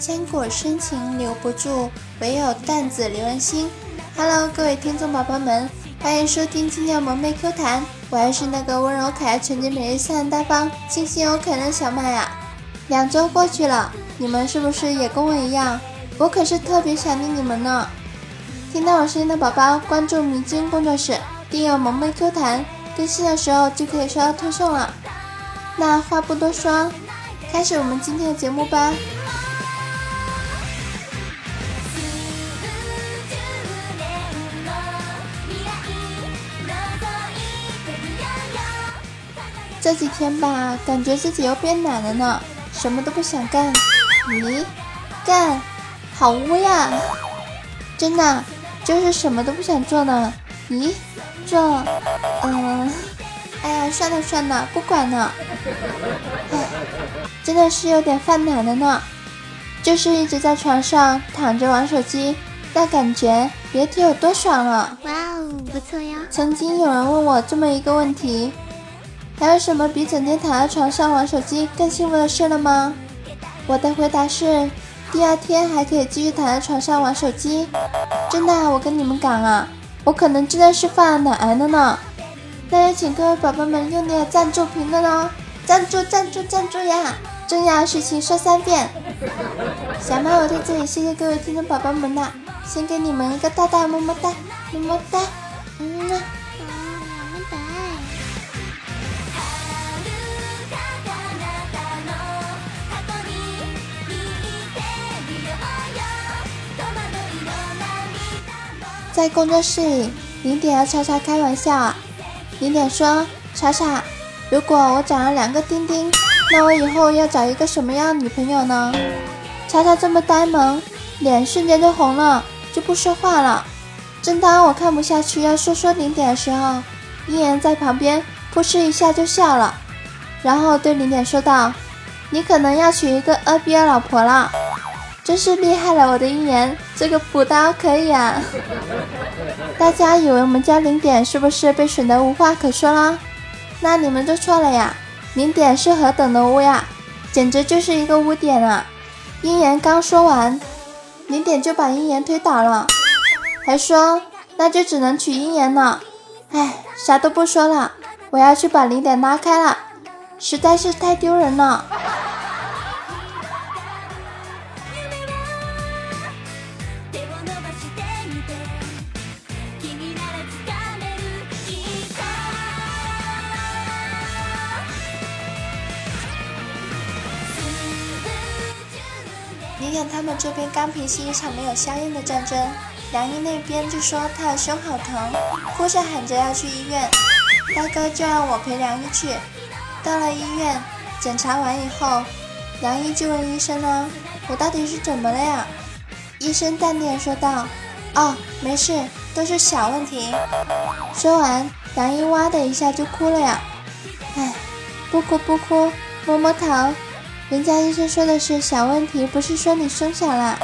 千古深情留不住，唯有淡子留人心。Hello，各位听众宝宝们，欢迎收听今天萌妹 Q 弹，我还是那个温柔可爱、纯洁美丽、善良大方、清新又可爱的小麦呀。两周过去了，你们是不是也跟我一样？我可是特别想念你们呢。听到我声音的宝宝，关注迷津工作室，订阅萌妹 Q 弹，更新的时候就可以收到推送了。那话不多说，开始我们今天的节目吧。这几天吧，感觉自己又变懒了呢，什么都不想干。咦，干，好污呀！真的，就是什么都不想做呢。咦，这，嗯，哎呀，算了算了，不管了。哎，真的是有点犯懒了呢，就是一直在床上躺着玩手机，那感觉别提有多爽了。哇哦，不错呀。曾经有人问我这么一个问题。还有什么比整天躺在床上玩手机更幸福的事了吗？我的回答是，第二天还可以继续躺在床上玩手机。真的，我跟你们讲啊，我可能真的是犯了懒癌了呢。那也请各位宝宝们用力的赞助评论哦，赞助赞助赞助呀！重要的事情说三遍。小猫，我在这里谢谢各位听众宝宝们啦，先给你们一个大大么么哒，么么哒，嗯。在工作室里，零点和叉叉开玩笑啊。零点说：“叉叉，如果我长了两个丁丁，那我以后要找一个什么样的女朋友呢？”叉叉这么呆萌，脸瞬间就红了，就不说话了。正当我看不下去要说说零点的时候，一言在旁边扑哧一下就笑了，然后对零点说道：“你可能要娶一个二逼的老婆了。”真是厉害了，我的鹰眼，这个补刀可以啊！大家以为我们家零点是不是被损得无话可说了？那你们就错了呀！零点是何等的污呀，简直就是一个污点啊！鹰眼刚说完，零点就把鹰眼推倒了，还说那就只能娶鹰眼了。哎，啥都不说了，我要去把零点拉开了，实在是太丢人了。明天他们这边刚平息一场没有硝烟的战争，梁一那边就说他的胸好疼，哭着喊着要去医院。大哥就让我陪梁一去。到了医院，检查完以后，梁一就问医生呢：“我到底是怎么了呀？”医生淡定说道：“哦，没事，都是小问题。”说完，杨一哇的一下就哭了呀。哎，不哭不哭，摸摸头。人家医生说的是小问题，不是说你胸小啦。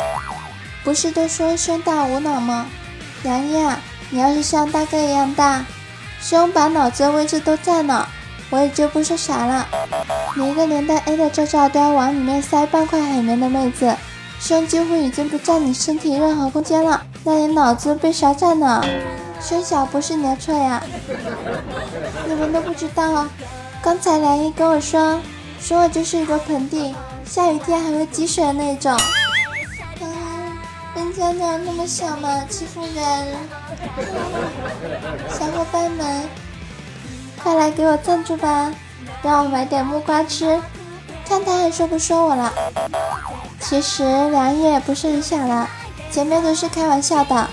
不是都说胸大无脑吗？杨一啊，你要是像大哥一样大，胸把脑子的位置都占了，我也就不说啥了。你一个连带 A 的罩罩都要往里面塞半块海绵的妹子，胸几乎已经不占你身体任何空间了，那你脑子被啥占了？胸小不是你的错呀。你们都不知道，刚才梁一跟我说。说我就是一个盆地，下雨天还会积水的那种。嗯，人家哪那么小嘛，欺负人！小伙伴们，快来给我赞助吧，让我买点木瓜吃。看他还说不说我了。其实梁一也不是很小了，前面都是开玩笑的，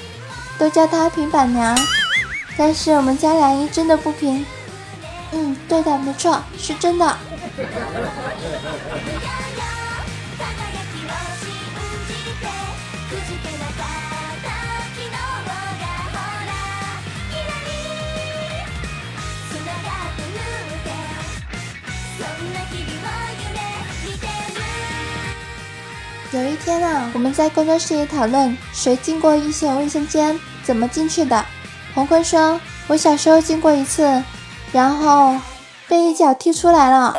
都叫她平板娘。但是我们家良一真的不平。嗯，对的，没错，是真的。有一天啊，我们在工作室里讨论谁进过一线卫生间，怎么进去的。红坤说：“我小时候进过一次，然后被一脚踢出来了。”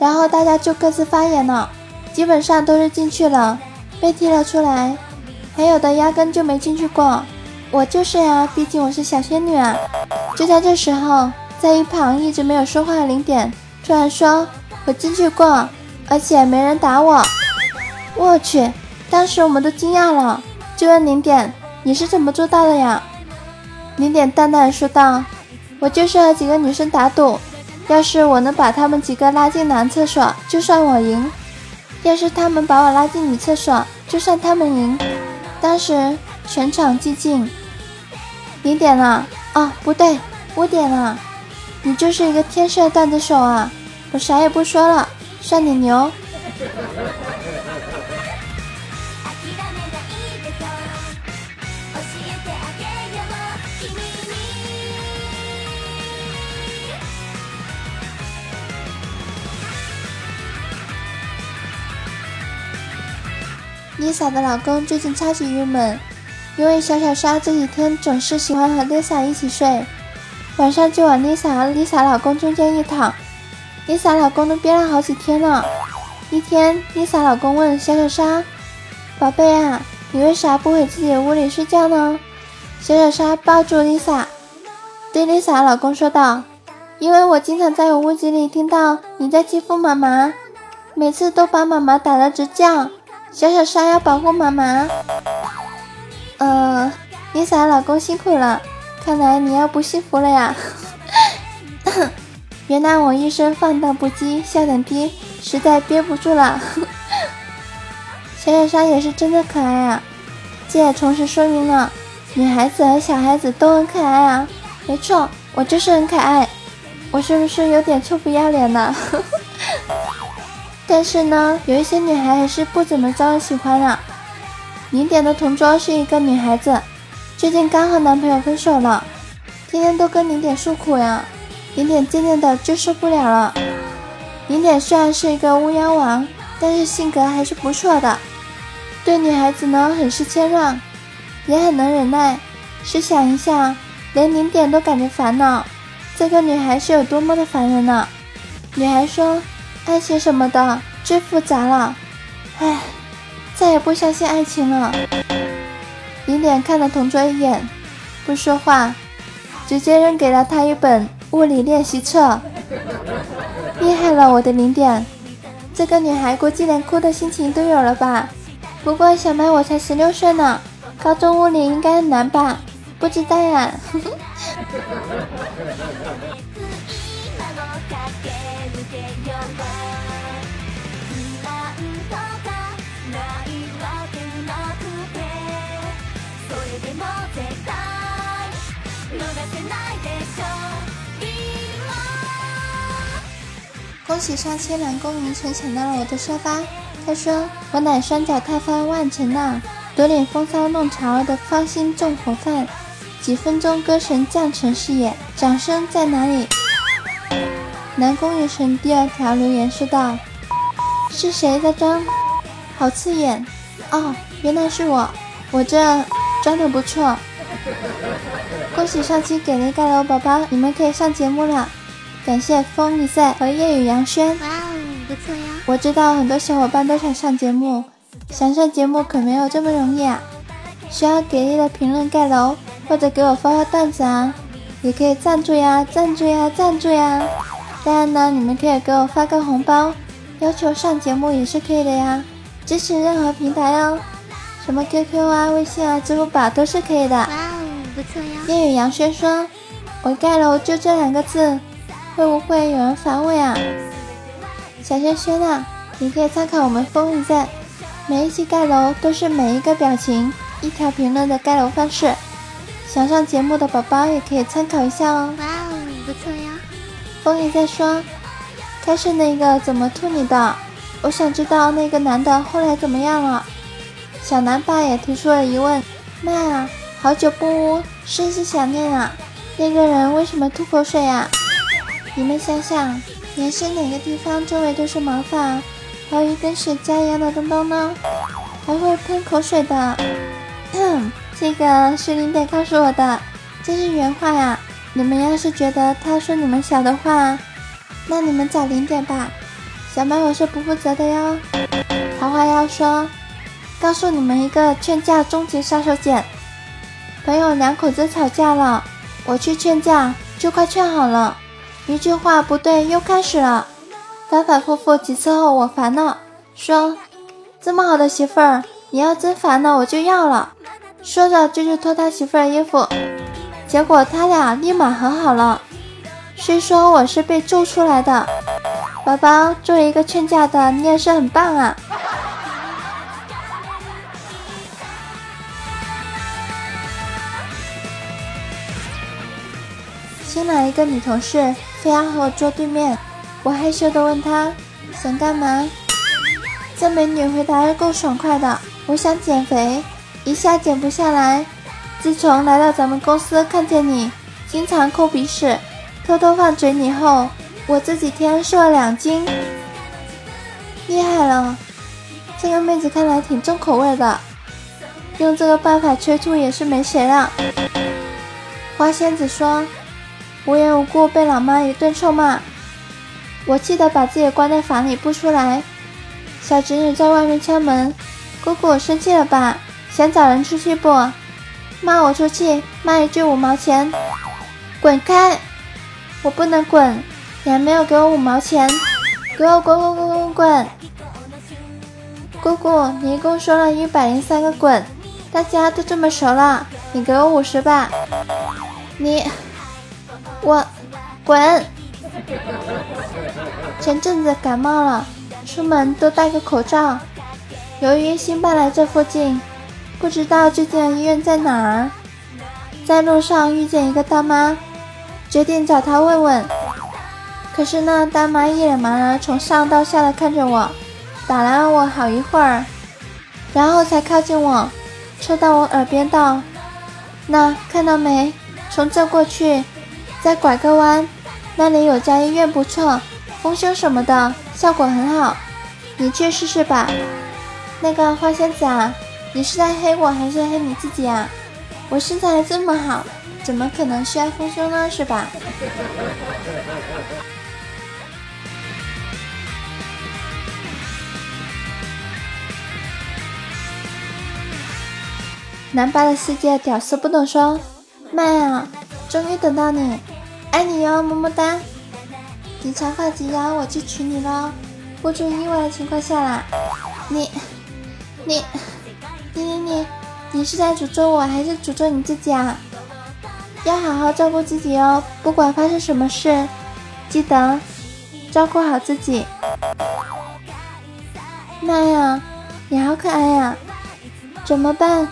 然后大家就各自发言了，基本上都是进去了，被踢了出来，还有的压根就没进去过。我就是呀，毕竟我是小仙女啊。就在这时候，在一旁一直没有说话的零点突然说：“我进去过，而且没人打我。”我去！当时我们都惊讶了，就问零点：“你是怎么做到的呀？”零点淡淡说道：“我就是和几个女生打赌，要是我能把她们几个拉进男厕所，就算我赢；要是她们把我拉进女厕所，就算她们赢。”当时全场寂静。零点了，哦，不对，五点了。你就是一个天生的段子手啊！我啥也不说了，算你牛。Lisa 的老公最近超级郁闷，因为小小莎这几天总是喜欢和 Lisa 一起睡，晚上就往 Lisa 和 Lisa 老公中间一躺，Lisa 老公都憋了好几天了。一天，Lisa 老公问小小莎：“宝贝啊，你为啥不回自己的屋里睡觉呢？”小小莎抱住 Lisa，对 Lisa 老公说道：“因为我经常在我屋子里听到你在欺负妈妈，每次都把妈妈打得直叫。”小小莎要保护妈妈。呃，Lisa 老公辛苦了，看来你要不幸福了呀。原来我一生放荡不羁，笑点低，实在憋不住了。小小莎也是真的可爱啊，这也同时说明了女孩子和小孩子都很可爱啊。没错，我就是很可爱。我是不是有点臭不要脸呢？但是呢，有一些女孩还是不怎么招人喜欢啊。零点的同桌是一个女孩子，最近刚和男朋友分手了，天天都跟零点诉苦呀。零点渐渐的就受不了了。零点虽然是一个巫妖王，但是性格还是不错的，对女孩子呢很是谦让，也很能忍耐。试想一下，连零点都感觉烦恼，这个女孩是有多么的烦人呢？女孩说。爱情什么的最复杂了，唉，再也不相信爱情了。零点看了同桌一眼，不说话，直接扔给了他一本物理练习册。厉害了，我的零点，这个女孩估计连哭的心情都有了吧？不过小麦我才十六岁呢，高中物理应该很难吧？不知道呀。恭喜上千男公名城抢到了我的沙发。他说：“我乃双脚踏翻万层浪，独领风骚弄潮儿的芳心纵火犯，几分钟歌神降尘视野，掌声在哪里？”南宫雨城第二条留言说道：“是谁在装？好刺眼！哦，原来是我，我这装的不错。恭喜上期给力盖楼宝宝，你们可以上节目了。”感谢风一赛和夜雨杨轩。哇哦，不错呀！我知道很多小伙伴都想上节目，想上节目可没有这么容易啊！需要给力的评论盖楼，或者给我发发段子啊，也可以赞助呀，赞助呀，赞助呀！当然呢，你们可以给我发个红包，要求上节目也是可以的呀。支持任何平台哦，什么 QQ 啊、微信啊、支付宝都是可以的。哇哦，不错呀！夜雨杨轩说：“我盖楼就这两个字。”会不会有人烦我呀？小轩轩啊，你可以参考我们风一在，每一期盖楼都是每一个表情、一条评论的盖楼方式。想上节目的宝宝也可以参考一下哦。哇哦，不错呀！风一在说，他是那个怎么吐你的？我想知道那个男的后来怎么样了。小南爸也提出了疑问：妈，好久不污，甚是想念啊。那个人为什么吐口水呀？你们想想，人是哪个地方周围都是毛发，还有一根雪茄一样的东东呢？还会喷口水的。这个是零点告诉我的，这是原话呀。你们要是觉得他说你们小的话，那你们找零点吧。小麦我是不负责的哟。桃花妖说，告诉你们一个劝架终极杀手锏：朋友两口子吵架了，我去劝架就快劝好了，一句话不对又开始了，反反复复几次后我烦了，说这么好的媳妇儿，你要真烦了我就要了。说着就去脱他媳妇儿衣服，结果他俩立马和好了。虽说我是被揍出来的，宝宝作为一个劝架的，你也是很棒啊。来一个女同事，非要和我坐对面，我害羞的问她想干嘛。这美女回答的够爽快的，我想减肥，一下减不下来。自从来到咱们公司，看见你经常抠鼻屎，偷偷放嘴里后，我这几天瘦了两斤，厉害了。这个妹子看来挺重口味的，用这个办法催吐也是没谁了。花仙子说。无缘无故被老妈一顿臭骂，我气得把自己关在房里不出来。小侄女在外面敲门，姑姑生气了吧？想找人出气不？骂我出气，骂一句五毛钱，滚开！我不能滚，你还没有给我五毛钱，给我滚滚滚滚滚！姑姑，你一共说了一百零三个滚，大家都这么熟了，你给我五十吧，你。我滚！前阵子感冒了，出门都戴个口罩。由于新搬来这附近，不知道最近的医院在哪儿。在路上遇见一个大妈，决定找她问问。可是那大妈一脸茫然，从上到下的看着我，打量了我好一会儿，然后才靠近我，凑到我耳边道：“那看到没？从这过去。”再拐个弯，那里有家医院不错，丰胸什么的效果很好，你去试试吧。那个花仙子啊，你是在黑我还是黑你自己啊？我身材这么好，怎么可能需要丰胸呢？是吧？南巴的世界屌丝不懂说，麦啊，终于等到你。爱你哟，么么哒！你长发及腰，我去娶你喽！不出意外的情况下啦，你、你、你、你、你，你是在诅咒我还是诅咒你自己啊？要好好照顾自己哦，不管发生什么事，记得照顾好自己。妈呀，你好可爱呀！怎么办？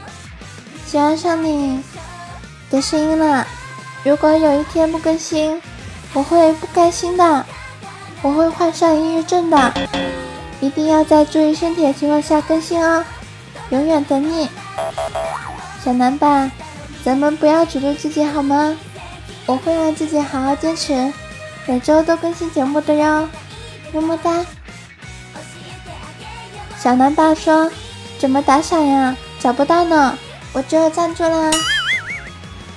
喜欢上你的声音了。如果有一天不更新，我会不开心的，我会患上抑郁症的。一定要在注意身体的情况下更新哦，永远等你，小南吧，咱们不要诅咒自己好吗？我会让自己好好坚持，每周都更新节目的哟，么么哒。小南爸说：“怎么打赏呀？找不到呢，我只有赞助啦。”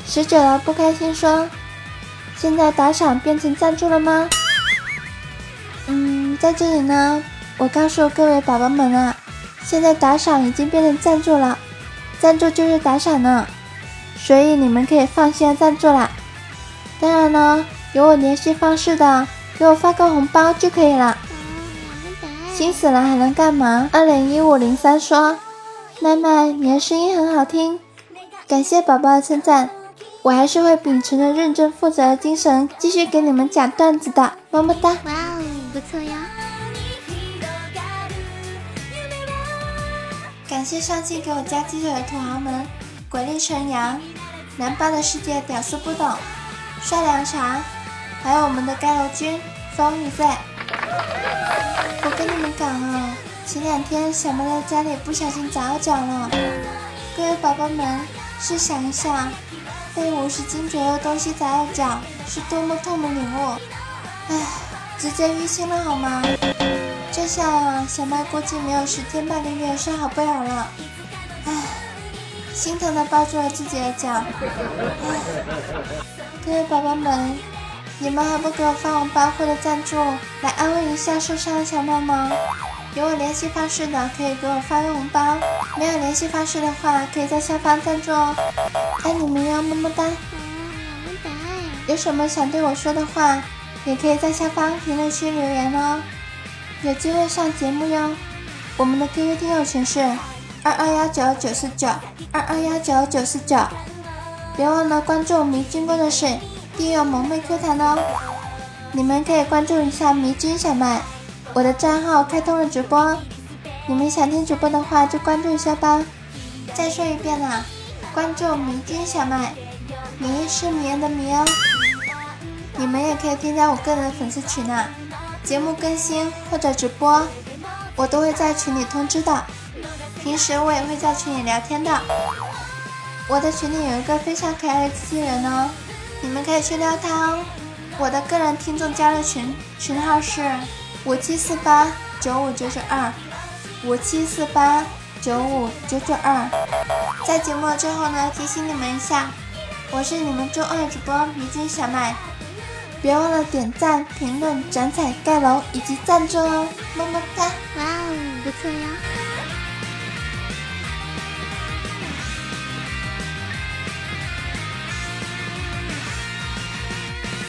十九了，不开心说：“现在打赏变成赞助了吗？”嗯，在这里呢，我告诉各位宝宝们啊，现在打赏已经变成赞助了，赞助就是打赏呢，所以你们可以放心的赞助啦。当然呢，有我联系方式的，给我发个红包就可以了。心死了还能干嘛？二零一五零三说：“麦麦，你的声音很好听，感谢宝宝的称赞。”我还是会秉承着认真负责的精神，继续给你们讲段子的，么么哒！哇哦，不错呀！感谢上期给我加鸡腿的土豪们：鬼力成阳、南巴的世界屌丝不懂、帅凉茶，还有我们的盖楼君风雨在。我跟你们讲啊，前两天小猫在家里不小心砸到脚了，各位宝宝们试想一下。被五十斤左右的东西砸到脚，是多么痛的领悟！唉，直接淤青了好吗？这下，小麦估计没有十天半个月是好不了了。唉，心疼的抱住了自己的脚。唉，各位宝宝们，你们还不给我发红包或者赞助，来安慰一下受伤的小麦吗？有我联系方式的可以给我发个红包，没有联系方式的话，可以在下方赞助哦。爱你们哟，么么哒！有什么想对我说的话，也可以在下方评论区留言哦，有机会上节目哟。我们的 QQ 听友群是二二幺九九四九二二幺九九四九，别忘了关注迷津工作室，订阅萌妹 Q 弹哦。你们可以关注一下迷津小麦。我的账号开通了直播，你们想听直播的话就关注一下吧。再说一遍啦，关注迷津小麦，迷是迷人的迷哦。你们也可以添加我个人的粉丝群呢，节目更新或者直播，我都会在群里通知的。平时我也会在群里聊天的。我的群里有一个非常可爱的机器人哦，你们可以去撩它哦。我的个人听众交流群群号是。五七四八九五九九二，五七四八九五九九二。在节目最后呢，提醒你们一下，我是你们周二主播迷津小麦，别忘了点赞、评论、转载、盖楼以及赞助哦，么么哒！哇哦，不错呀。